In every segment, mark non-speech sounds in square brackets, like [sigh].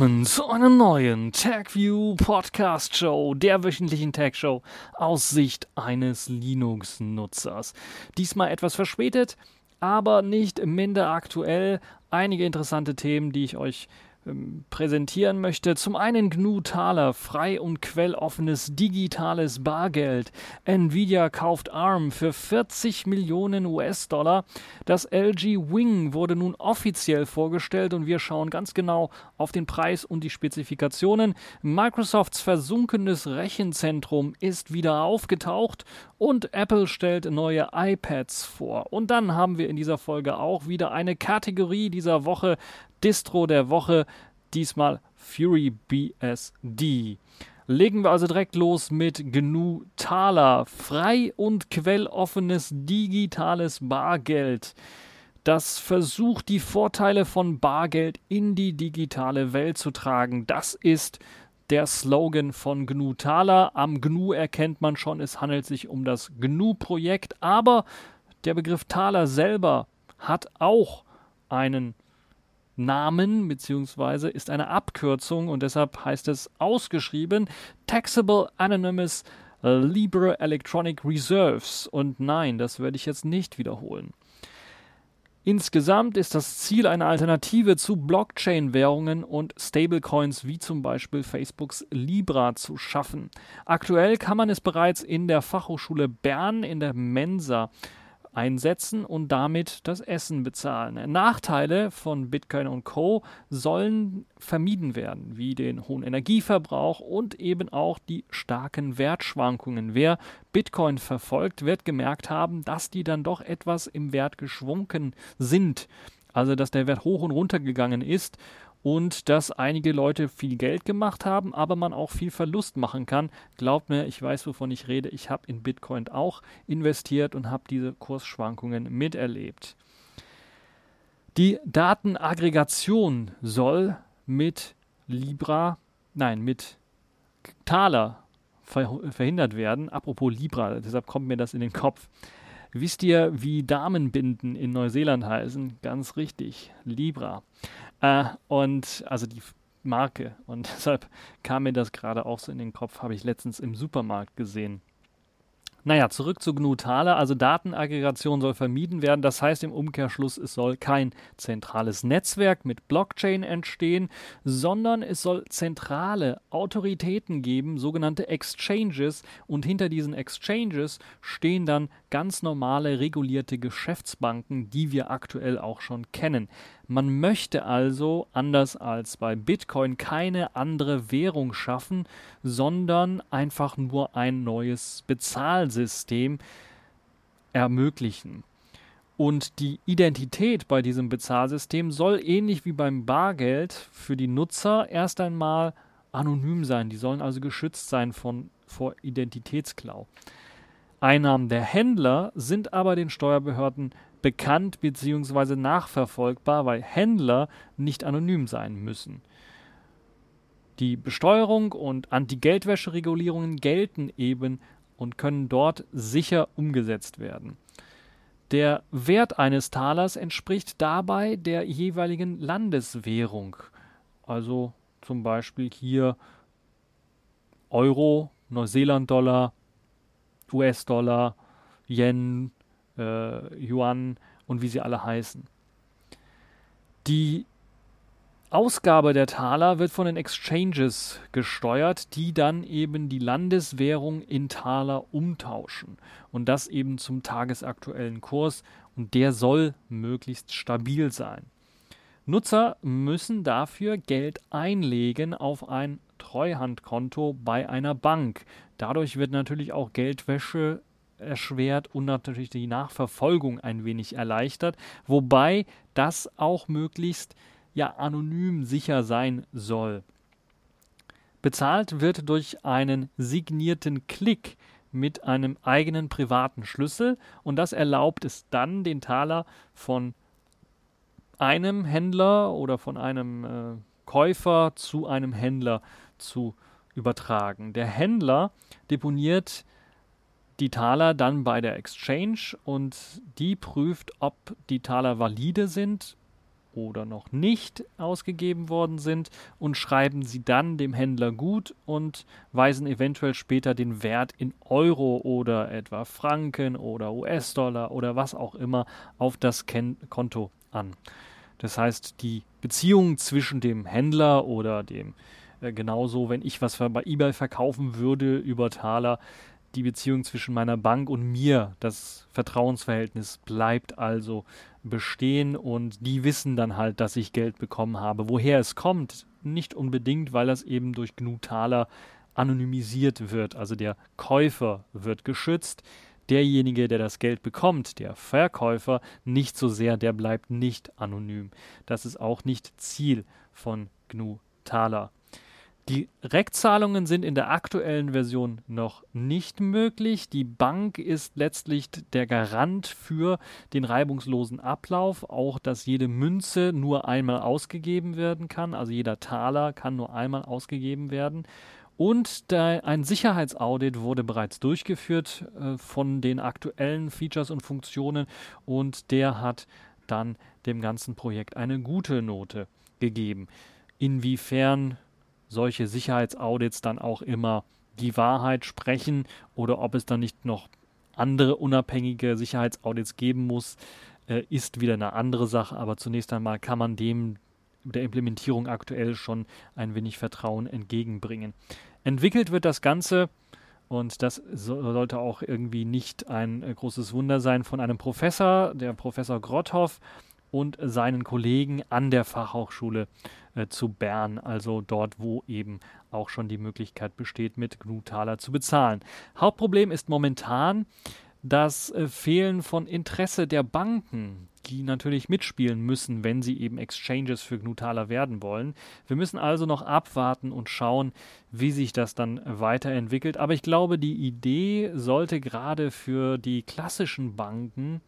willkommen zu einer neuen TagView Podcast Show, der wöchentlichen Tag Show aus Sicht eines Linux-Nutzers. Diesmal etwas verspätet, aber nicht minder aktuell. Einige interessante Themen, die ich euch ähm, präsentieren möchte. Zum einen GNU Taler, frei und quelloffenes digitales Bargeld. Nvidia kauft ARM für 40 Millionen US-Dollar. Das LG Wing wurde nun offiziell vorgestellt und wir schauen ganz genau auf den Preis und die Spezifikationen. Microsofts versunkenes Rechenzentrum ist wieder aufgetaucht und Apple stellt neue iPads vor. Und dann haben wir in dieser Folge auch wieder eine Kategorie dieser Woche, Distro der Woche, diesmal Fury BSD. Legen wir also direkt los mit GNU Taler, frei und quelloffenes digitales Bargeld. Das versucht, die Vorteile von Bargeld in die digitale Welt zu tragen. Das ist der Slogan von GNU Taler. Am GNU erkennt man schon, es handelt sich um das GNU-Projekt, aber der Begriff Taler selber hat auch einen Namen beziehungsweise ist eine Abkürzung und deshalb heißt es ausgeschrieben Taxable Anonymous Libre Electronic Reserves. Und nein, das werde ich jetzt nicht wiederholen. Insgesamt ist das Ziel eine Alternative zu Blockchain-Währungen und Stablecoins wie zum Beispiel Facebooks Libra zu schaffen. Aktuell kann man es bereits in der Fachhochschule Bern in der Mensa einsetzen und damit das Essen bezahlen. Nachteile von Bitcoin und Co. sollen vermieden werden, wie den hohen Energieverbrauch und eben auch die starken Wertschwankungen. Wer Bitcoin verfolgt, wird gemerkt haben, dass die dann doch etwas im Wert geschwunken sind. Also dass der Wert hoch und runter gegangen ist und dass einige Leute viel Geld gemacht haben, aber man auch viel Verlust machen kann. Glaubt mir, ich weiß, wovon ich rede. Ich habe in Bitcoin auch investiert und habe diese Kursschwankungen miterlebt. Die Datenaggregation soll mit Libra, nein, mit Thaler verhindert werden. Apropos Libra, deshalb kommt mir das in den Kopf. Wisst ihr, wie Damenbinden in Neuseeland heißen? Ganz richtig, Libra. Äh, und also die Marke. Und [laughs] deshalb kam mir das gerade auch so in den Kopf, habe ich letztens im Supermarkt gesehen. Naja, zurück zu GNU Taler. Also Datenaggregation soll vermieden werden. Das heißt im Umkehrschluss, es soll kein zentrales Netzwerk mit Blockchain entstehen, sondern es soll zentrale Autoritäten geben, sogenannte Exchanges. Und hinter diesen Exchanges stehen dann ganz normale regulierte Geschäftsbanken, die wir aktuell auch schon kennen. Man möchte also, anders als bei Bitcoin, keine andere Währung schaffen, sondern einfach nur ein neues Bezahlsystem ermöglichen. Und die Identität bei diesem Bezahlsystem soll ähnlich wie beim Bargeld für die Nutzer erst einmal anonym sein. Die sollen also geschützt sein von, vor Identitätsklau. Einnahmen der Händler sind aber den Steuerbehörden bekannt bzw. nachverfolgbar, weil Händler nicht anonym sein müssen. Die Besteuerung und Anti-Geldwäsche-Regulierungen gelten eben und können dort sicher umgesetzt werden. Der Wert eines Talers entspricht dabei der jeweiligen Landeswährung. Also zum Beispiel hier Euro, Neuseeland-Dollar, US-Dollar, Yen, äh, Yuan und wie sie alle heißen. Die Ausgabe der Taler wird von den Exchanges gesteuert, die dann eben die Landeswährung in Taler umtauschen. Und das eben zum tagesaktuellen Kurs. Und der soll möglichst stabil sein. Nutzer müssen dafür Geld einlegen auf ein Treuhandkonto bei einer Bank. Dadurch wird natürlich auch Geldwäsche erschwert und natürlich die Nachverfolgung ein wenig erleichtert, wobei das auch möglichst ja anonym sicher sein soll. Bezahlt wird durch einen signierten Klick mit einem eigenen privaten Schlüssel und das erlaubt es dann, den Taler von einem Händler oder von einem äh, Käufer zu einem Händler zu übertragen. Der Händler deponiert die Taler dann bei der Exchange und die prüft, ob die Taler valide sind oder noch nicht ausgegeben worden sind und schreiben sie dann dem Händler gut und weisen eventuell später den Wert in Euro oder etwa Franken oder US-Dollar oder was auch immer auf das Ken Konto an. Das heißt, die Beziehung zwischen dem Händler oder dem äh, genauso, wenn ich was bei eBay verkaufen würde über Taler, die Beziehung zwischen meiner Bank und mir, das Vertrauensverhältnis bleibt also bestehen und die wissen dann halt, dass ich Geld bekommen habe. Woher es kommt, nicht unbedingt, weil das eben durch GNU Taler anonymisiert wird. Also der Käufer wird geschützt, derjenige, der das Geld bekommt, der Verkäufer, nicht so sehr, der bleibt nicht anonym. Das ist auch nicht Ziel von GNU Taler. Die Direktzahlungen sind in der aktuellen Version noch nicht möglich. Die Bank ist letztlich der Garant für den reibungslosen Ablauf, auch dass jede Münze nur einmal ausgegeben werden kann, also jeder Taler kann nur einmal ausgegeben werden. Und ein Sicherheitsaudit wurde bereits durchgeführt äh, von den aktuellen Features und Funktionen und der hat dann dem ganzen Projekt eine gute Note gegeben. Inwiefern solche Sicherheitsaudits dann auch immer die Wahrheit sprechen oder ob es dann nicht noch andere unabhängige Sicherheitsaudits geben muss, äh, ist wieder eine andere Sache. Aber zunächst einmal kann man dem der Implementierung aktuell schon ein wenig Vertrauen entgegenbringen. Entwickelt wird das Ganze, und das so, sollte auch irgendwie nicht ein äh, großes Wunder sein, von einem Professor, der Professor Grotthoff, und seinen Kollegen an der Fachhochschule äh, zu Bern, also dort, wo eben auch schon die Möglichkeit besteht, mit GNU-Taler zu bezahlen. Hauptproblem ist momentan das äh, Fehlen von Interesse der Banken, die natürlich mitspielen müssen, wenn sie eben Exchanges für GNU-Taler werden wollen. Wir müssen also noch abwarten und schauen, wie sich das dann weiterentwickelt. Aber ich glaube, die Idee sollte gerade für die klassischen Banken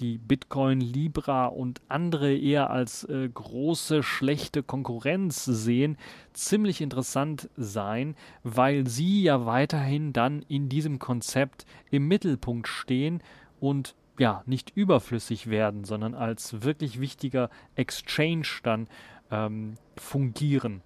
die Bitcoin, Libra und andere eher als äh, große, schlechte Konkurrenz sehen, ziemlich interessant sein, weil sie ja weiterhin dann in diesem Konzept im Mittelpunkt stehen und ja, nicht überflüssig werden, sondern als wirklich wichtiger Exchange dann ähm, fungieren.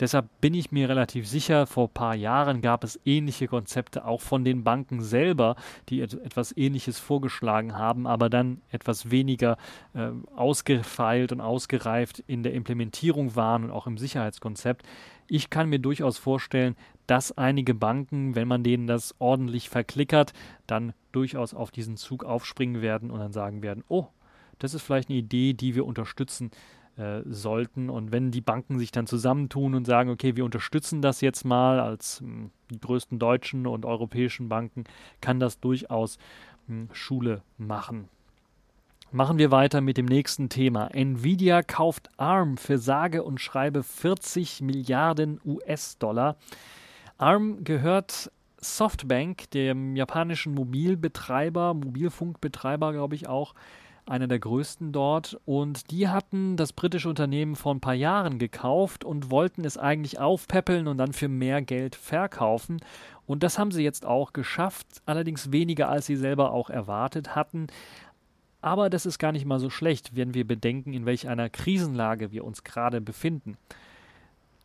Deshalb bin ich mir relativ sicher, vor ein paar Jahren gab es ähnliche Konzepte auch von den Banken selber, die et etwas Ähnliches vorgeschlagen haben, aber dann etwas weniger äh, ausgefeilt und ausgereift in der Implementierung waren und auch im Sicherheitskonzept. Ich kann mir durchaus vorstellen, dass einige Banken, wenn man denen das ordentlich verklickert, dann durchaus auf diesen Zug aufspringen werden und dann sagen werden, oh, das ist vielleicht eine Idee, die wir unterstützen äh, sollten. Und wenn die Banken sich dann zusammentun und sagen, okay, wir unterstützen das jetzt mal als mh, hm, die größten deutschen und europäischen Banken, kann das durchaus mh, hm, Schule machen. Machen wir weiter mit dem nächsten Thema. Nvidia kauft ARM für sage und schreibe 40 Milliarden US-Dollar. ARM gehört Softbank, dem japanischen Mobilbetreiber, Mobilfunkbetreiber, glaube ich auch, einer der größten dort. Und die hatten das britische Unternehmen vor ein paar Jahren gekauft und wollten es eigentlich aufpäppeln und dann für mehr Geld verkaufen. Und das haben sie jetzt auch geschafft, allerdings weniger, als sie selber auch erwartet hatten. Aber das ist gar nicht mal so schlecht, wenn wir bedenken, in welch einer Krisenlage wir uns gerade befinden.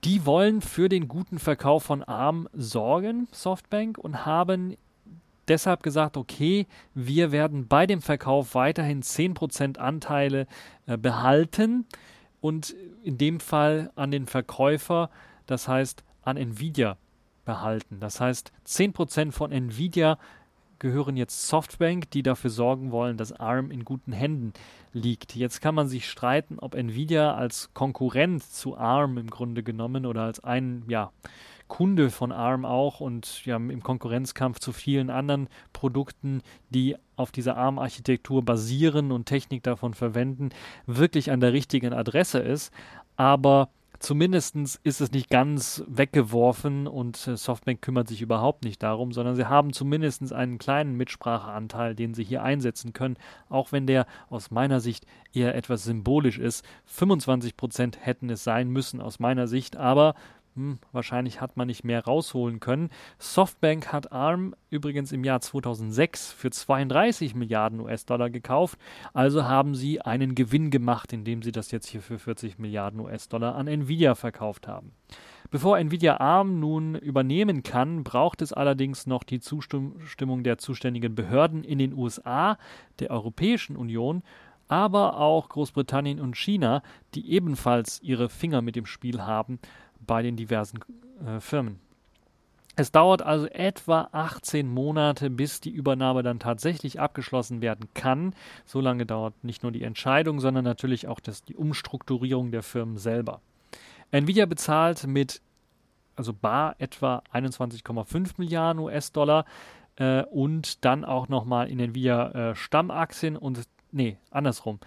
Die wollen für den guten Verkauf von ARM sorgen, Softbank, und haben deshalb gesagt, okay, wir werden bei dem Verkauf weiterhin 10% Anteile äh, behalten und in dem Fall an den Verkäufer, das heißt an Nvidia behalten. Das heißt, 10% von Nvidia gehören jetzt Softbank, die dafür sorgen wollen, dass ARM in guten Händen liegt. Jetzt kann man sich streiten, ob Nvidia als Konkurrent zu ARM im Grunde genommen oder als ein, ja, Kunde von ARM auch und ja, im Konkurrenzkampf zu vielen anderen Produkten, die auf dieser ARM-Architektur basieren und Technik davon verwenden, wirklich an der richtigen Adresse ist. Aber zumindest ist es nicht ganz weggeworfen und äh, Softbank kümmert sich überhaupt nicht darum, sondern sie haben zumindest einen kleinen Mitspracheanteil, den sie hier einsetzen können, auch wenn der aus meiner Sicht eher etwas symbolisch ist. 25 Prozent hätten es sein müssen aus meiner Sicht, aber hm, wahrscheinlich hat man nicht mehr rausholen können. Softbank hat ARM übrigens im Jahr 2006 für 32 Milliarden US-Dollar gekauft. Also haben sie einen Gewinn gemacht, indem sie das jetzt hier für 40 Milliarden US-Dollar an Nvidia verkauft haben. Bevor Nvidia ARM nun übernehmen kann, braucht es allerdings noch die Zustimmung der zuständigen Behörden in den USA, der Europäischen Union aber auch Großbritannien und China, die ebenfalls ihre Finger mit dem Spiel haben bei den diversen äh, Firmen. Es dauert also etwa 18 Monate, bis die Übernahme dann tatsächlich abgeschlossen werden kann. So lange dauert nicht nur die Entscheidung, sondern natürlich auch das, die Umstrukturierung der Firmen selber. Nvidia bezahlt mit also bar etwa 21,5 Milliarden US-Dollar äh, und dann auch nochmal in Nvidia äh, Stammaktien und nee, andersrum.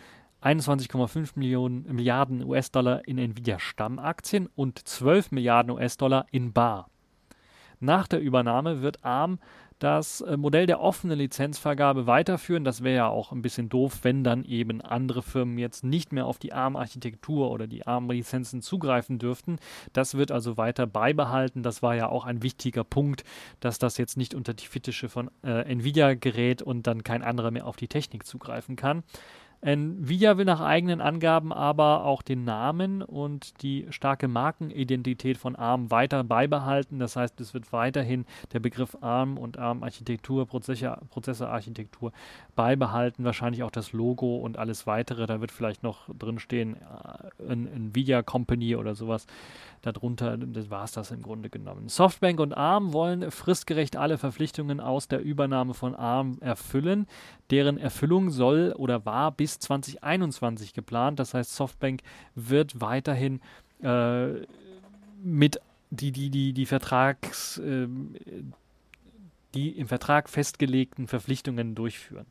21,5 Millionen Milliarden US-Dollar in Nvidia Stammaktien und 12 Milliarden US-Dollar in Bar. Nach der Übernahme wird ARM das äh, Modell der offenen Lizenzvergabe weiterführen. Das wäre ja auch ein bisschen doof, wenn dann eben andere Firmen jetzt nicht mehr auf die ARM-Architektur oder die ARM-Lizenzen zugreifen dürften. Das wird also weiter beibehalten. Das war ja auch ein wichtiger Punkt, dass das jetzt nicht unter die Fittiche von äh, Nvidia gerät und dann kein anderer mehr auf die Technik zugreifen kann. Nvidia will nach eigenen Angaben aber auch den Namen und die starke Markenidentität von ARM weiter beibehalten. Das heißt, es wird weiterhin der Begriff ARM und ARM-Architektur, Prozessorarchitektur beibehalten. Wahrscheinlich auch das Logo und alles weitere. Da wird vielleicht noch drinstehen, äh, Nvidia Company oder sowas darunter, war es das im Grunde genommen. Softbank und ARM wollen fristgerecht alle Verpflichtungen aus der Übernahme von ARM erfüllen. Deren Erfüllung soll oder war bis 2021 geplant. Das heißt, Softbank wird weiterhin äh, mit die, die, die, die Vertrags, äh, die im Vertrag festgelegten Verpflichtungen durchführen.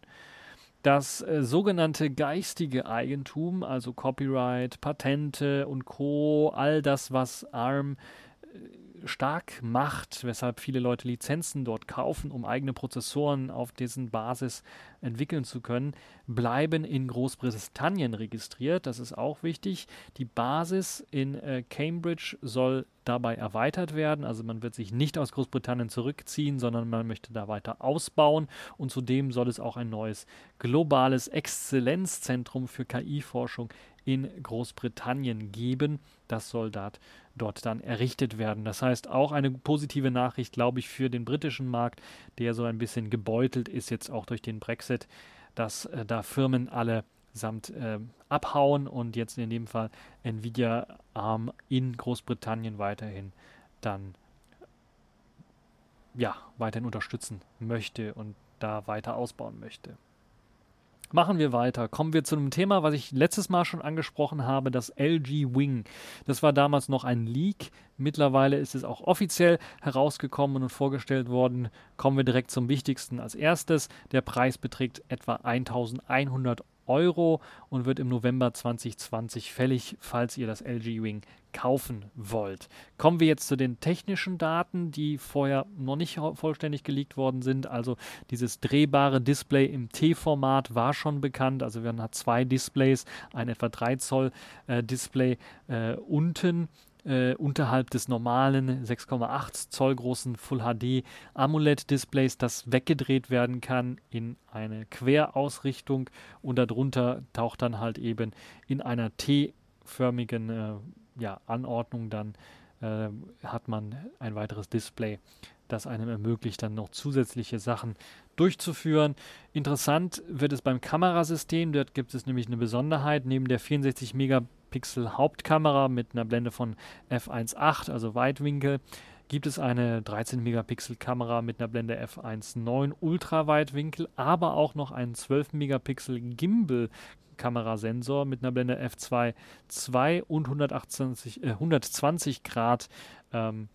Das äh, sogenannte geistige Eigentum, also Copyright, Patente und Co., all das, was ARM äh, stark macht, weshalb viele Leute Lizenzen dort kaufen, um eigene Prozessoren auf dessen Basis entwickeln zu können, bleiben in Großbritannien registriert. Das ist auch wichtig. Die Basis in äh, Cambridge soll dabei erweitert werden. Also man wird sich nicht aus Großbritannien zurückziehen, sondern man möchte da weiter ausbauen. Und zudem soll es auch ein neues globales Exzellenzzentrum für KI-Forschung in Großbritannien geben. Das soll dort, dann errichtet werden. Das heißt auch eine positive Nachricht, glaube ich, für den britischen Markt, der so ein bisschen gebeutelt ist jetzt auch durch den Brexit Brexit, dass äh, da Firmen alle samt äh, abhauen und jetzt in dem Fall Nvidia ARM in Großbritannien weiterhin dann ja weiterhin unterstützen möchte und da weiter ausbauen möchte. Machen wir weiter. Kommen wir zu einem Thema, was ich letztes Mal schon angesprochen habe, das LG Wing. Das war damals noch ein Leak. Mittlerweile ist es auch offiziell herausgekommen und vorgestellt worden. Kommen wir direkt zum Wichtigsten als erstes. Der Preis beträgt etwa 1100 Euro und wird im November 2020 fällig, falls ihr das LG Wing kaufen wollt. Kommen wir jetzt zu den technischen Daten, die vorher noch nicht vollständig geleakt worden sind. Also dieses drehbare Display im T-Format war schon bekannt. Also wir haben zwei Displays, ein etwa 3 Zoll äh, Display äh, unten äh, unterhalb des normalen 6,8 Zoll großen Full HD AMOLED Displays, das weggedreht werden kann in eine Querausrichtung und darunter taucht dann halt eben in einer T-förmigen äh, ja, Anordnung dann äh, hat man ein weiteres Display, das einem ermöglicht, dann noch zusätzliche Sachen durchzuführen. Interessant wird es beim Kamerasystem. Dort gibt es nämlich eine Besonderheit. Neben der 64 Megapixel Hauptkamera mit einer Blende von f1.8, also Weitwinkel, gibt es eine 13 Megapixel Kamera mit einer Blende f1.9 Ultraweitwinkel, aber auch noch einen 12 Megapixel Gimbal Kamerasensor mit einer Blende f2.2 und 128, äh, 120 Grad ähm,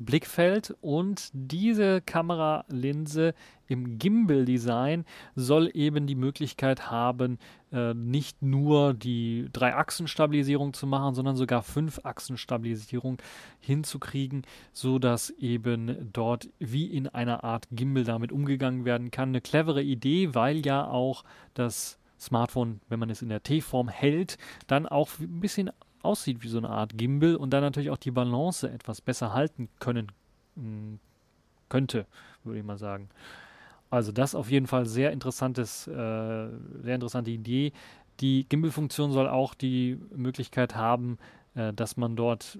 Blickfeld und diese Kameralinse im Gimbal-Design soll eben die Möglichkeit haben, äh, nicht nur die Drei-Achsen-Stabilisierung zu machen, sondern sogar Fünf-Achsen-Stabilisierung hinzukriegen, sodass eben dort wie in einer Art Gimbal damit umgegangen werden kann. Eine clevere Idee, weil ja auch das Smartphone, wenn man es in der T-Form hält, dann auch ein bisschen aussieht wie so eine Art Gimbal und dann natürlich auch die Balance etwas besser halten können hm, könnte, würde ich mal sagen. Also das auf jeden Fall sehr interessantes, äh, sehr interessante Idee. Die Gimbal-Funktion soll auch die Möglichkeit haben, äh, dass man dort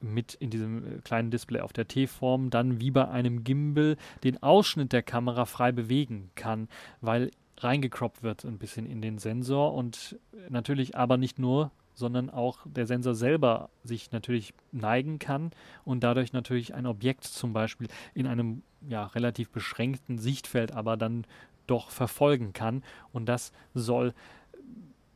mit in diesem äh, kleinen Display auf der T-Form dann wie bei einem Gimbal den Ausschnitt der Kamera frei bewegen kann, weil reingekroppt wird ein bisschen in den Sensor und natürlich aber nicht nur, sondern auch der Sensor selber sich natürlich neigen kann und dadurch natürlich ein Objekt zum Beispiel in einem ja, relativ beschränkten Sichtfeld aber dann doch verfolgen kann und das soll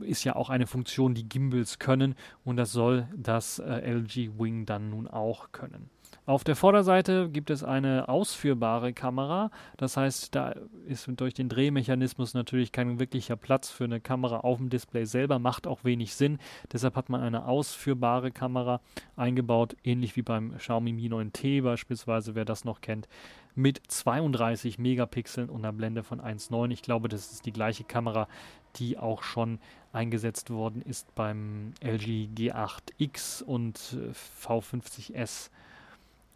ist ja auch eine Funktion, die Gimbals können und das soll das äh, LG Wing dann nun auch können. Auf der Vorderseite gibt es eine ausführbare Kamera. Das heißt, da ist durch den Drehmechanismus natürlich kein wirklicher Platz für eine Kamera auf dem Display selber, macht auch wenig Sinn. Deshalb hat man eine ausführbare Kamera eingebaut, ähnlich wie beim Xiaomi Mi 9T beispielsweise, wer das noch kennt, mit 32 Megapixeln und einer Blende von 1,9. Ich glaube, das ist die gleiche Kamera, die auch schon eingesetzt worden ist beim LG G8X und äh, V50S.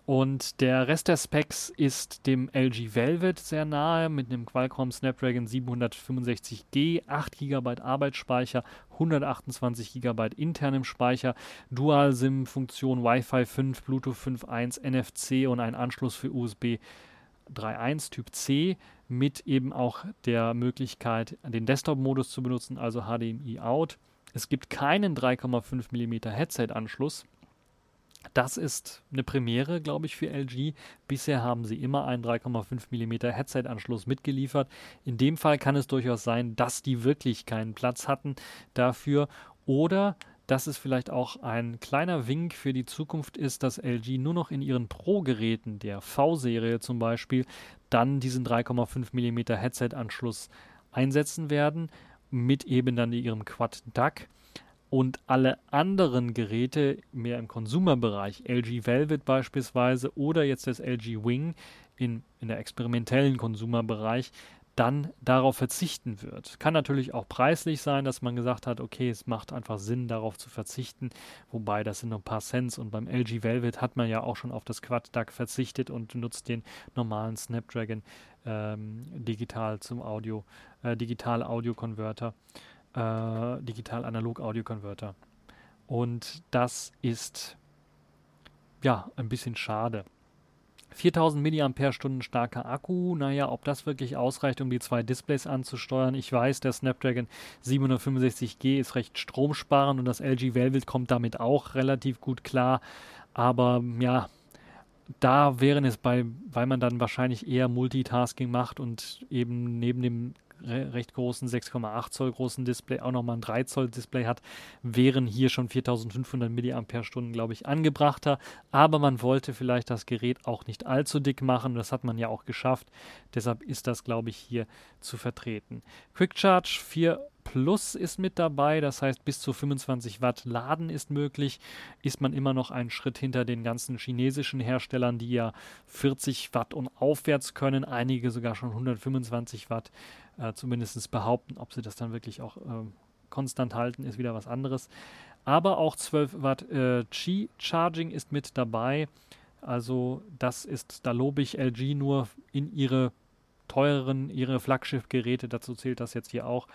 Und der Rest der Specs ist dem LG Velvet sehr nahe mit einem Qualcomm Snapdragon 765G, 8 GB Arbeitsspeicher, 128 GB internem Speicher, Dual-SIM-Funktion, Wi-Fi 5, Bluetooth 5.1, NFC und ein Anschluss für USB 3.1 Typ C mit eben auch der Möglichkeit, den Desktop-Modus zu benutzen, also HDMI out. Es gibt keinen 3,5 mm Headset-Anschluss das ist eine Premiere, glaube ich, für LG. Bisher haben sie immer einen 3,5 mm Headset-Anschluss mitgeliefert. In dem Fall kann es durchaus sein, dass die wirklich keinen Platz hatten dafür oder dass es vielleicht auch ein kleiner Wink für die Zukunft ist, dass LG nur noch in ihren Pro-Geräten, der V-Serie zum Beispiel, dann diesen 3,5 mm Headset-Anschluss einsetzen werden, mit eben dann ihrem Quad-DAC und alle anderen Geräte mehr im Konsumerbereich, LG Velvet beispielsweise oder jetzt das LG Wing in, in der experimentellen Konsumerbereich, dann darauf verzichten wird. Kann natürlich auch preislich sein, dass man gesagt hat, okay, es macht einfach Sinn, darauf zu verzichten, wobei das sind nur ein paar Cents und beim LG Velvet hat man ja auch schon auf das Quad-DAC verzichtet und nutzt den normalen Snapdragon ähm, digital zum Audio, äh, digital Audio-Converter äh, Digital-Analog-Audio-Converter. Und das ist ja ein bisschen schade. 4000 mAh starker Akku, naja, ob das wirklich ausreicht, um die zwei Displays anzusteuern. Ich weiß, der Snapdragon 765G ist recht stromsparend und das LG Velvet kommt damit auch relativ gut klar. Aber ja, da wären es bei, weil man dann wahrscheinlich eher Multitasking macht und eben neben dem recht großen 6,8 Zoll großen Display auch nochmal ein 3 Zoll Display hat, wären hier schon 4500 mAh, glaube ich, angebrachter. Aber man wollte vielleicht das Gerät auch nicht allzu dick machen. Das hat man ja auch geschafft. Deshalb ist das, glaube ich, hier zu vertreten. Quick Charge 4 Plus ist mit dabei, das heißt bis zu 25 Watt Laden ist möglich. Ist man immer noch einen Schritt hinter den ganzen chinesischen Herstellern, die ja 40 Watt und aufwärts können, einige sogar schon 125 Watt äh, zumindest behaupten. Ob sie das dann wirklich auch äh, konstant halten, ist wieder was anderes. Aber auch 12 Watt äh, Qi-Charging ist mit dabei. Also das ist, da lobe ich LG nur in ihre teureren, ihre Flaggschiff-Geräte, dazu zählt das jetzt hier auch,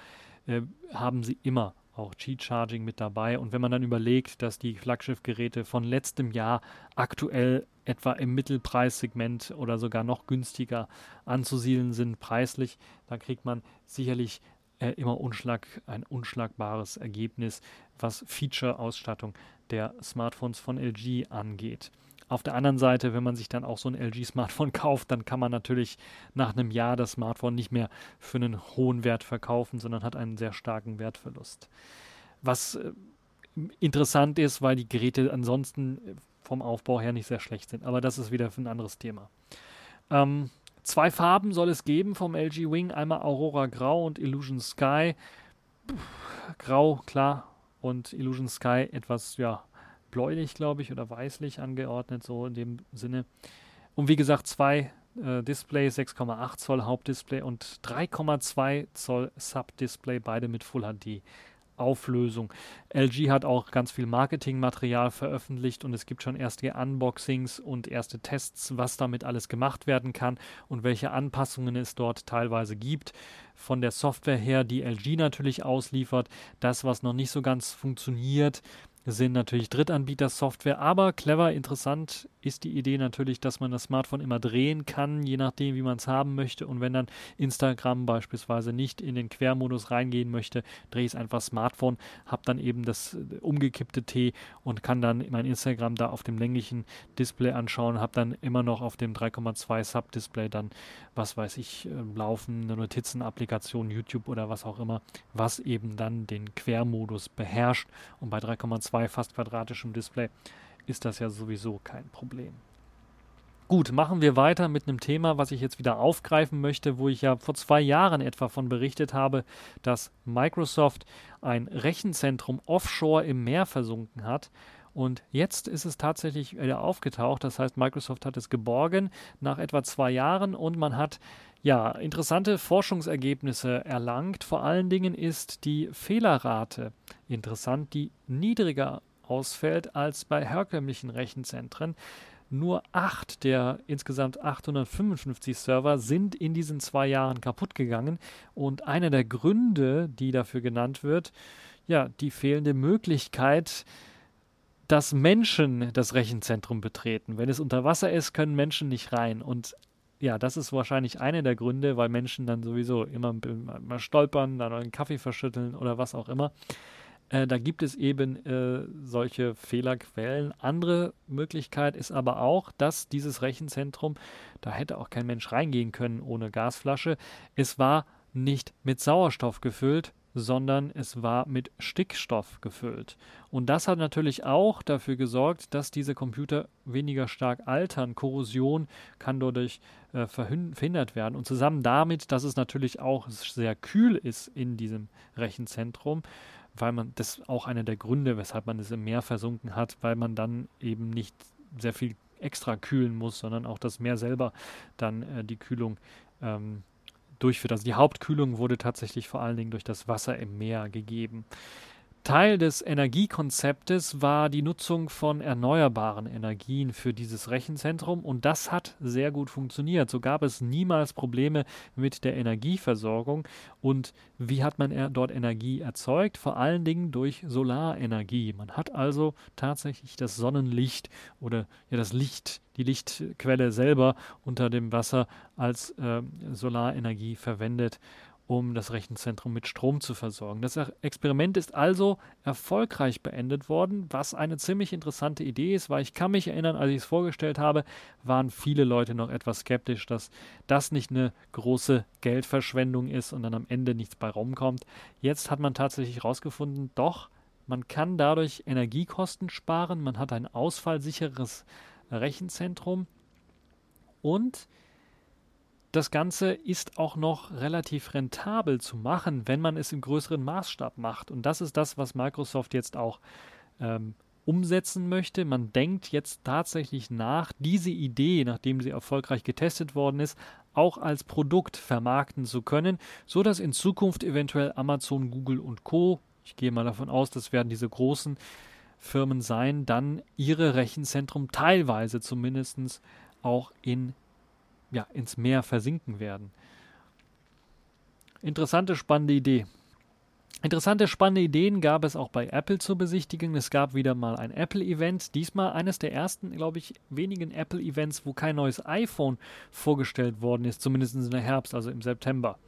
äh, haben sie immer auch Qi-Charging mit dabei. Und wenn man dann überlegt, dass die Flaggschiff-Geräte von letztem Jahr aktuell etwa im Mittelpreissegment oder sogar noch günstiger anzusiedeln sind preislich, dann kriegt man sicherlich äh, immer Unschlag, ein unschlagbares Ergebnis, was Feature-Ausstattung der Smartphones von LG angeht. Auf der anderen Seite, wenn man sich dann auch so ein LG-Smartphone [laughs] kauft, dann kann man natürlich nach einem Jahr das Smartphone nicht mehr für einen hohen Wert verkaufen, sondern hat einen sehr starken Wertverlust. Was äh, interessant ist, weil die Geräte ansonsten vom Aufbau her nicht sehr schlecht sind. Aber das ist wieder ein anderes Thema. Ähm, zwei Farben soll es geben vom LG Wing. Einmal Aurora Grau und Illusion Sky. Grau, klar. Und Illusion Sky etwas, ja, bläulich, glaube ich, oder weißlich angeordnet, so in dem Sinne. Und wie gesagt, zwei äh, Displays, 6,8 Zoll Hauptdisplay und 3,2 Zoll Subdisplay, beide mit Full HD Auflösung. LG hat auch ganz viel Marketingmaterial veröffentlicht und es gibt schon erste Unboxings und erste Tests, was damit alles gemacht werden kann und welche Anpassungen es dort teilweise gibt. Von der Software her, die LG natürlich ausliefert, das, was noch nicht so ganz funktioniert, sind natürlich Drittanbieter-Software, aber clever, interessant ist die Idee natürlich, dass man das Smartphone immer drehen kann, je nachdem, wie man es haben möchte. Und wenn dann Instagram beispielsweise nicht in den Quermodus reingehen möchte, drehe ich es einfach Smartphone, habe dann eben das äh, umgekippte T und kann dann mein Instagram da auf dem länglichen Display anschauen, habe dann immer noch auf dem 3,2 Sub-Display dann, was weiß ich, äh, laufen, eine Notizen-Applikation, YouTube oder was auch immer, was eben dann den Quermodus beherrscht. Und bei 3,2 2 fast quadratischem Display ist das ja sowieso kein Problem. Gut, machen wir weiter mit einem Thema, was ich jetzt wieder aufgreifen möchte, wo ich ja vor zwei Jahren etwa von berichtet habe, dass Microsoft ein Rechenzentrum offshore im Meer versunken hat. Und jetzt ist es tatsächlich wieder aufgetaucht. Das heißt, Microsoft hat es geborgen nach etwa zwei Jahren und man hat ja interessante Forschungsergebnisse erlangt. Vor allen Dingen ist die Fehlerrate interessant, die niedriger ausfällt als bei herkömmlichen Rechenzentren. Nur acht der insgesamt 855 Server sind in diesen zwei Jahren kaputt gegangen. Und einer der Gründe, die dafür genannt wird, ja, die fehlende Möglichkeit, dass Menschen das Rechenzentrum betreten. Wenn es unter Wasser ist, können Menschen nicht rein. Und ja, das ist wahrscheinlich einer der Gründe, weil Menschen dann sowieso immer mal stolpern, dann einen Kaffee verschütteln oder was auch immer. Äh, da gibt es eben äh, solche Fehlerquellen. Andere Möglichkeit ist aber auch, dass dieses Rechenzentrum, da hätte auch kein Mensch reingehen können ohne Gasflasche, es war nicht mit Sauerstoff gefüllt, sondern es war mit Stickstoff gefüllt. Und das hat natürlich auch dafür gesorgt, dass diese Computer weniger stark altern. Korrosion kann dadurch äh, verhindert werden. Und zusammen damit, dass es natürlich auch sehr kühl ist in diesem Rechenzentrum, weil man das auch einer der Gründe, weshalb man es im Meer versunken hat, weil man dann eben nicht sehr viel extra kühlen muss, sondern auch das Meer selber dann äh, die Kühlung ähm, durchführt. Also die Hauptkühlung wurde tatsächlich vor allen Dingen durch das Wasser im Meer gegeben. Teil des Energiekonzeptes war die Nutzung von erneuerbaren Energien für dieses Rechenzentrum und das hat sehr gut funktioniert. So gab es niemals Probleme mit der Energieversorgung. Und wie hat man dort Energie erzeugt? Vor allen Dingen durch Solarenergie. Man hat also tatsächlich das Sonnenlicht oder ja das Licht, die Lichtquelle selber unter dem Wasser als äh, Solarenergie verwendet um das Rechenzentrum mit Strom zu versorgen. Das Experiment ist also erfolgreich beendet worden, was eine ziemlich interessante Idee ist, weil ich kann mich erinnern, als ich es vorgestellt habe, waren viele Leute noch etwas skeptisch, dass das nicht eine große Geldverschwendung ist und dann am Ende nichts bei rumkommt. Jetzt hat man tatsächlich herausgefunden, doch, man kann dadurch Energiekosten sparen, man hat ein ausfallsicheres Rechenzentrum und das Ganze ist auch noch relativ rentabel zu machen, wenn man es im größeren Maßstab macht. Und das ist das, was Microsoft jetzt auch ähm, umsetzen möchte. Man denkt jetzt tatsächlich nach, diese Idee, nachdem sie erfolgreich getestet worden ist, auch als Produkt vermarkten zu können, so dass in Zukunft eventuell Amazon, Google und Co. Ich gehe mal davon aus, das werden diese großen Firmen sein, dann ihre Rechenzentrum teilweise zumindest auch in ja, ins Meer versinken werden. Interessante, spannende Idee. Interessante, spannende Ideen gab es auch bei Apple zu besichtigen. Es gab wieder mal ein Apple-Event. Diesmal eines der ersten, glaube ich, wenigen Apple-Events, wo kein neues iPhone vorgestellt worden ist, zumindest in der Herbst, also im September.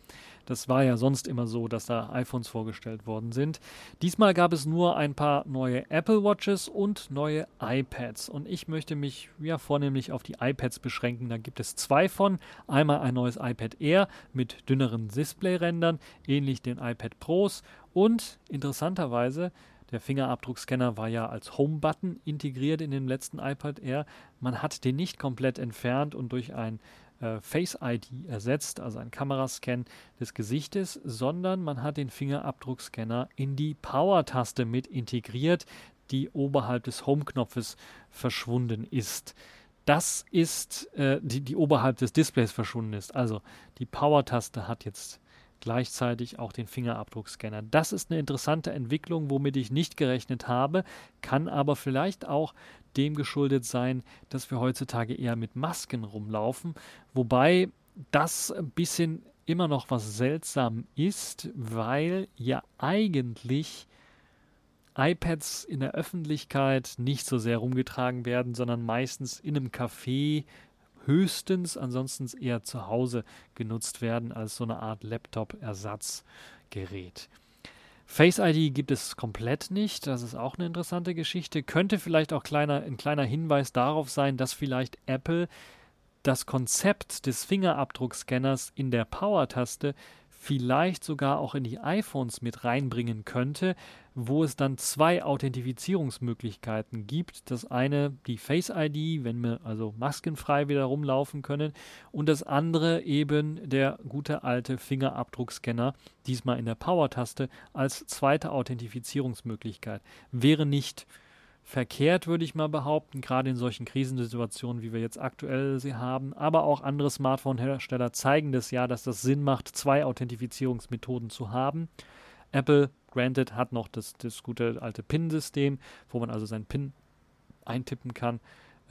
Das war ja sonst immer so, dass da iPhones vorgestellt worden sind. Diesmal gab es nur ein paar neue Apple Watches und neue iPads. Und ich möchte mich ja vornehmlich auf die iPads beschränken. Da gibt es zwei von. Einmal ein neues iPad Air mit dünneren Displayrändern, ähnlich den iPad Pros. Und interessanterweise der Fingerabdruckscanner war ja als Home-Button integriert in dem letzten iPad Air. Man hat den nicht komplett entfernt und durch ein äh, Face ID ersetzt, also ein Kamerascan des Gesichtes, sondern man hat den Fingerabdruckscanner in die Power-Taste mit integriert, die oberhalb des Home-Knopfes verschwunden ist. Das ist, äh, die, die oberhalb des Displays verschwunden ist. Also die Power-Taste hat jetzt gleichzeitig auch den Fingerabdruckscanner. Das ist eine interessante Entwicklung, womit ich nicht gerechnet habe, kann aber vielleicht auch dem geschuldet sein, dass wir heutzutage eher mit Masken rumlaufen, wobei das ein bisschen immer noch was seltsam ist, weil ja eigentlich iPads in der Öffentlichkeit nicht so sehr rumgetragen werden, sondern meistens in einem Café höchstens, ansonsten eher zu Hause genutzt werden als so eine Art Laptop-Ersatzgerät. Face ID gibt es komplett nicht. Das ist auch eine interessante Geschichte. Könnte vielleicht auch kleiner, ein kleiner Hinweis darauf sein, dass vielleicht Apple das Konzept des Fingerabdruckscanners in der Power-Taste vielleicht sogar auch in die iPhones mit reinbringen könnte, wo es dann zwei Authentifizierungsmöglichkeiten gibt. Das eine die Face ID, wenn wir also maskenfrei wieder rumlaufen können, und das andere eben der gute alte Fingerabdruckscanner, diesmal in der Power-Taste als zweite Authentifizierungsmöglichkeit. Wäre nicht verkehrt, würde ich mal behaupten, gerade in solchen Krisensituationen, wie wir jetzt aktuell sie haben. Aber auch andere Smartphone-Hersteller zeigen das ja, dass das Sinn macht, zwei Authentifizierungsmethoden zu haben. Apple, granted, hat noch das, das gute alte PIN-System, wo man also seinen PIN eintippen kann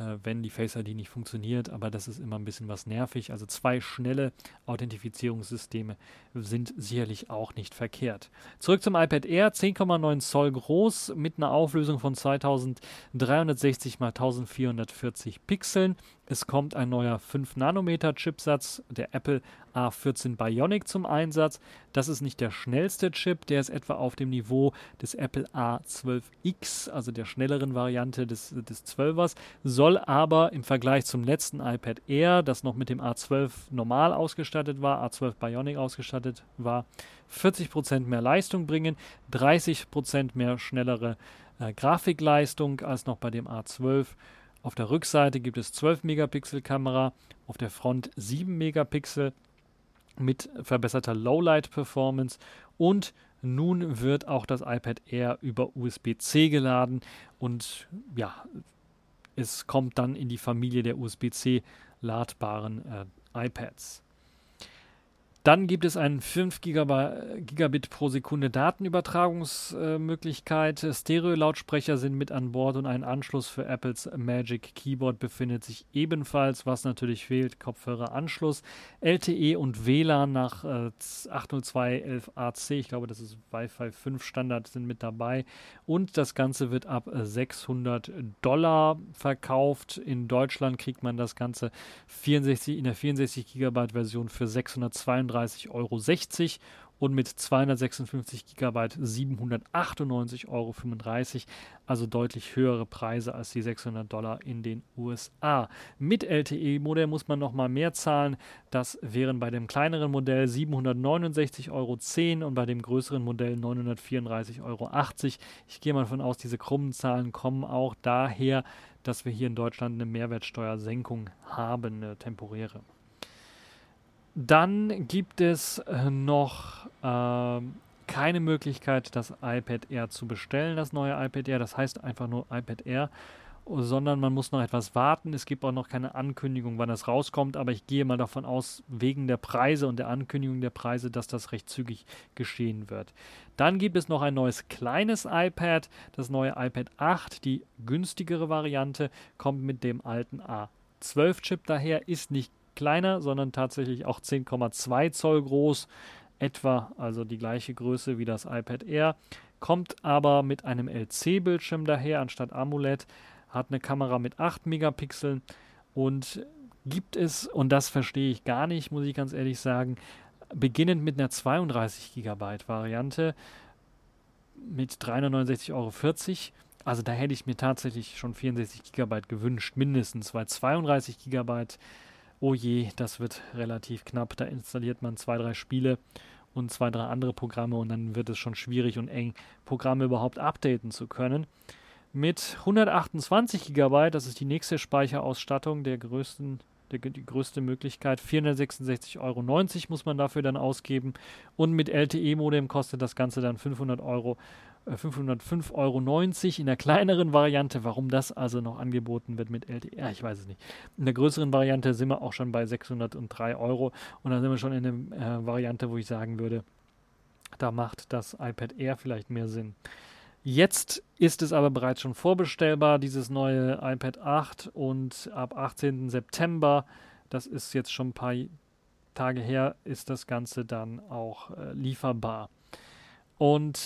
äh, wenn die Face ID nicht funktioniert, aber das ist immer ein bisschen was nervig. Also zwei schnelle Authentifizierungssysteme sind sicherlich auch nicht verkehrt. Zurück zum iPad Air, 10,9 Zoll groß mit einer Auflösung von 2360 x 1440 Pixeln. Es kommt ein neuer 5 Nanometer Chipsatz, der Apple A14 Bionic zum Einsatz. Das ist nicht der schnellste Chip, der ist etwa auf dem Niveau des Apple A12X, also der schnelleren Variante des, des 12ers, soll aber im Vergleich zum letzten iPad Air, das noch mit dem A12 normal ausgestattet war, A12 Bionic ausgestattet war, 40% mehr Leistung bringen, 30% mehr schnellere äh, Grafikleistung als noch bei dem A12 auf der Rückseite gibt es 12 Megapixel Kamera, auf der Front 7 Megapixel mit verbesserter Lowlight Performance und nun wird auch das iPad Air über USB-C geladen und ja, es kommt dann in die Familie der USB-C ladbaren äh, iPads. Dann gibt es eine 5 Gigabit pro Sekunde Datenübertragungsmöglichkeit. Stereo-Lautsprecher sind mit an Bord und ein Anschluss für Apples Magic Keyboard befindet sich ebenfalls. Was natürlich fehlt, Kopfhöreranschluss. LTE und WLAN nach äh, 802.11ac, ich glaube, das ist Wi-Fi 5 Standard, sind mit dabei. Und das Ganze wird ab 600 Dollar verkauft. In Deutschland kriegt man das Ganze 64, in der 64 Gigabyte Version für 632 39,60 Euro und mit 256 GB 798,35 Euro. Also deutlich höhere Preise als die 600 Dollar in den USA. Mit LTE-Modell muss man noch mal mehr zahlen. Das wären bei dem kleineren Modell 769,10 Euro und bei dem größeren Modell 934,80 Euro. Ich gehe mal davon aus, diese krummen Zahlen kommen auch daher, dass wir hier in Deutschland eine Mehrwertsteuersenkung haben, eine temporäre. Dann gibt es äh, noch äh, keine Möglichkeit, das iPad Air zu bestellen, das neue iPad Air. Das heißt einfach nur iPad Air, sondern man muss noch etwas warten. Es gibt auch noch keine Ankündigung, wann das rauskommt, aber ich gehe mal davon aus, wegen der Preise und der Ankündigung der Preise, dass das recht zügig geschehen wird. Dann gibt es noch ein neues kleines iPad, das neue iPad 8, die günstigere Variante, kommt mit dem alten A12-Chip daher, ist nicht kleiner, sondern tatsächlich auch 10,2 Zoll groß, etwa also die gleiche Größe wie das iPad Air, kommt aber mit einem LC-Bildschirm daher anstatt AMOLED, hat eine Kamera mit 8 Megapixeln und gibt es, und das verstehe ich gar nicht, muss ich ganz ehrlich sagen, beginnend mit einer 32 GB Variante mit 369,40 Euro. Also da hätte ich mir tatsächlich schon 64 GB gewünscht, mindestens, weil 32 GB oh je, das wird relativ knapp. Da installiert man zwei, drei Spiele und zwei, drei andere Programme und dann wird es schon schwierig und eng, Programme überhaupt updaten zu können. Mit 128 GB, das ist die nächste Speicherausstattung der größten, der, die größte Möglichkeit. 466,90 Euro muss man dafür dann ausgeben. Und mit LTE-Modem kostet das Ganze dann 500 Euro 505,90 äh, Euro in der kleineren Variante. Warum das also noch angeboten wird mit LTE, ich weiß es nicht. In der größeren Variante sind wir auch schon bei 603 Euro und dann sind wir schon in einer äh, Variante, wo ich sagen würde, da macht das iPad Air vielleicht mehr Sinn. Jetzt ist es aber bereits schon vorbestellbar, dieses neue iPad 8 und ab 18. September, das ist jetzt schon ein paar Tage her, ist das Ganze dann auch äh, lieferbar. Und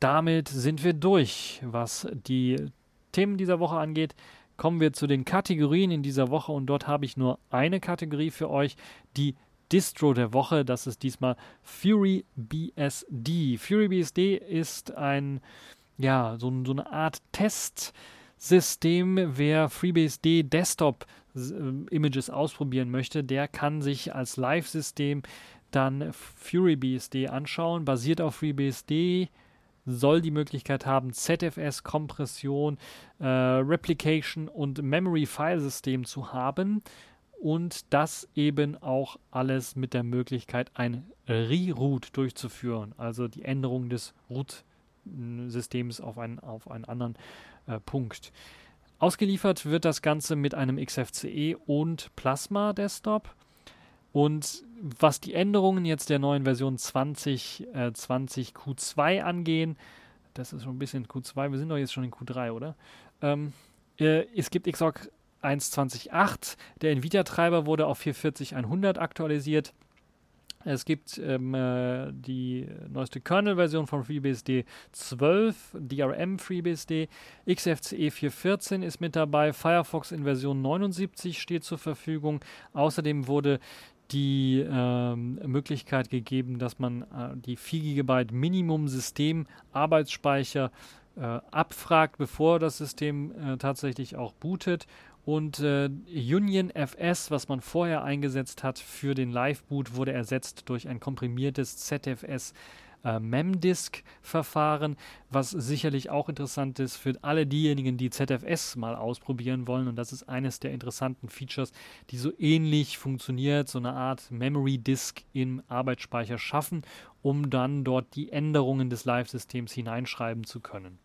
damit sind wir durch, was die Themen dieser Woche angeht. Kommen wir zu den Kategorien in dieser Woche und dort habe ich nur eine Kategorie für euch, die Distro der Woche. Das ist diesmal Fury BSD. Fury BSD ist ein, ja, so, so eine Art Testsystem. Wer FreeBSD Desktop äh, Images ausprobieren möchte, der kann sich als Live-System dann FuryBSD anschauen, basiert auf FreeBSD soll die Möglichkeit haben, ZFS, Kompression, äh, Replication und Memory File System zu haben und das eben auch alles mit der Möglichkeit, ein Reroute durchzuführen, also die Änderung des Root-Systems auf einen, auf einen anderen äh, Punkt. Ausgeliefert wird das Ganze mit einem XFCE und Plasma Desktop. Und was die Änderungen jetzt der neuen Version 2020 äh, Q2 angehen, das ist schon ein bisschen Q2, wir sind doch jetzt schon in Q3, oder? Ähm, äh, es gibt XOC 1.20.8. Der NVIDIA-Treiber wurde auf 440.100 aktualisiert. Es gibt ähm, äh, die neueste Kernel-Version von FreeBSD 12, DRM FreeBSD, XFCE 4.14 ist mit dabei, Firefox in Version 79 steht zur Verfügung. Außerdem wurde die ähm, Möglichkeit gegeben, dass man äh, die 4 GB Minimum System Arbeitsspeicher äh, abfragt, bevor das System äh, tatsächlich auch bootet. Und äh, Union FS, was man vorher eingesetzt hat für den Live-Boot, wurde ersetzt durch ein komprimiertes ZFS äh, Memdisk-Verfahren, was sicherlich auch interessant ist für alle diejenigen, die ZFS mal ausprobieren wollen. Und das ist eines der interessanten Features, die so ähnlich funktioniert, so eine Art Memory Disk im Arbeitsspeicher schaffen, um dann dort die Änderungen des Live-Systems hineinschreiben zu können.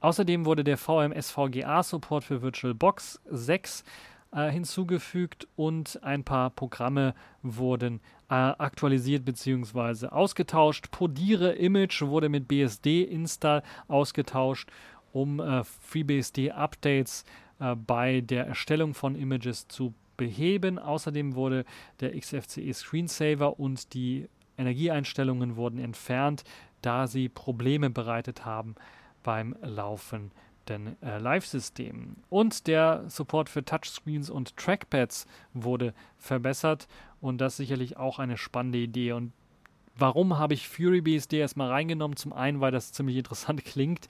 Außerdem wurde der VMS-VGA-Support für VirtualBox 6 äh, hinzugefügt und ein paar Programme wurden äh, aktualisiert bzw. ausgetauscht. Podire Image wurde mit BSD Install ausgetauscht, um äh, FreeBSD-Updates äh, bei der Erstellung von Images zu beheben. Außerdem wurde der XFCE Screensaver und die Energieeinstellungen wurden entfernt, da sie Probleme bereitet haben beim laufenden äh, Live-System. Und der Support für Touchscreens und Trackpads wurde verbessert und das sicherlich auch eine spannende Idee. Und warum habe ich FuryBSD erstmal reingenommen? Zum einen, weil das ziemlich interessant [laughs] klingt.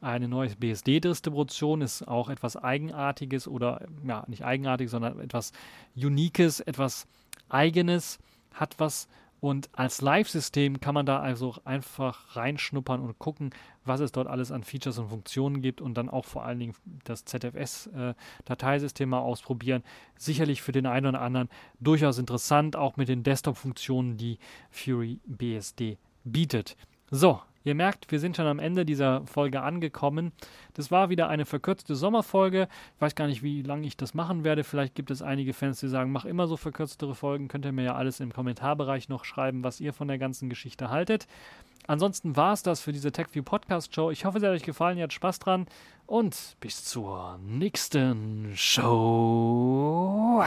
Eine neue BSD-Distribution ist auch etwas Eigenartiges oder, ja, nicht eigenartig, sondern etwas Uniques, etwas Eigenes, hat was und als Live-System kann man da also einfach reinschnuppern und gucken, was es dort alles an Features und Funktionen gibt und dann auch vor allen Dingen das ZFS-Dateisystem äh, mal ausprobieren. Sicherlich für den einen oder anderen durchaus interessant, auch mit den Desktop-Funktionen, die Fury BSD bietet. So, Ihr merkt, wir sind schon am Ende dieser Folge angekommen. Das war wieder eine verkürzte Sommerfolge. Ich weiß gar nicht, wie lange ich das machen werde. Vielleicht gibt es einige Fans, die sagen, mach immer so verkürztere Folgen. Könnt ihr mir ja alles im Kommentarbereich noch schreiben, was ihr von der ganzen Geschichte haltet. Ansonsten war es das für diese TechView Podcast Show. Ich hoffe, es hat euch gefallen, ihr habt Spaß dran und bis zur nächsten Show.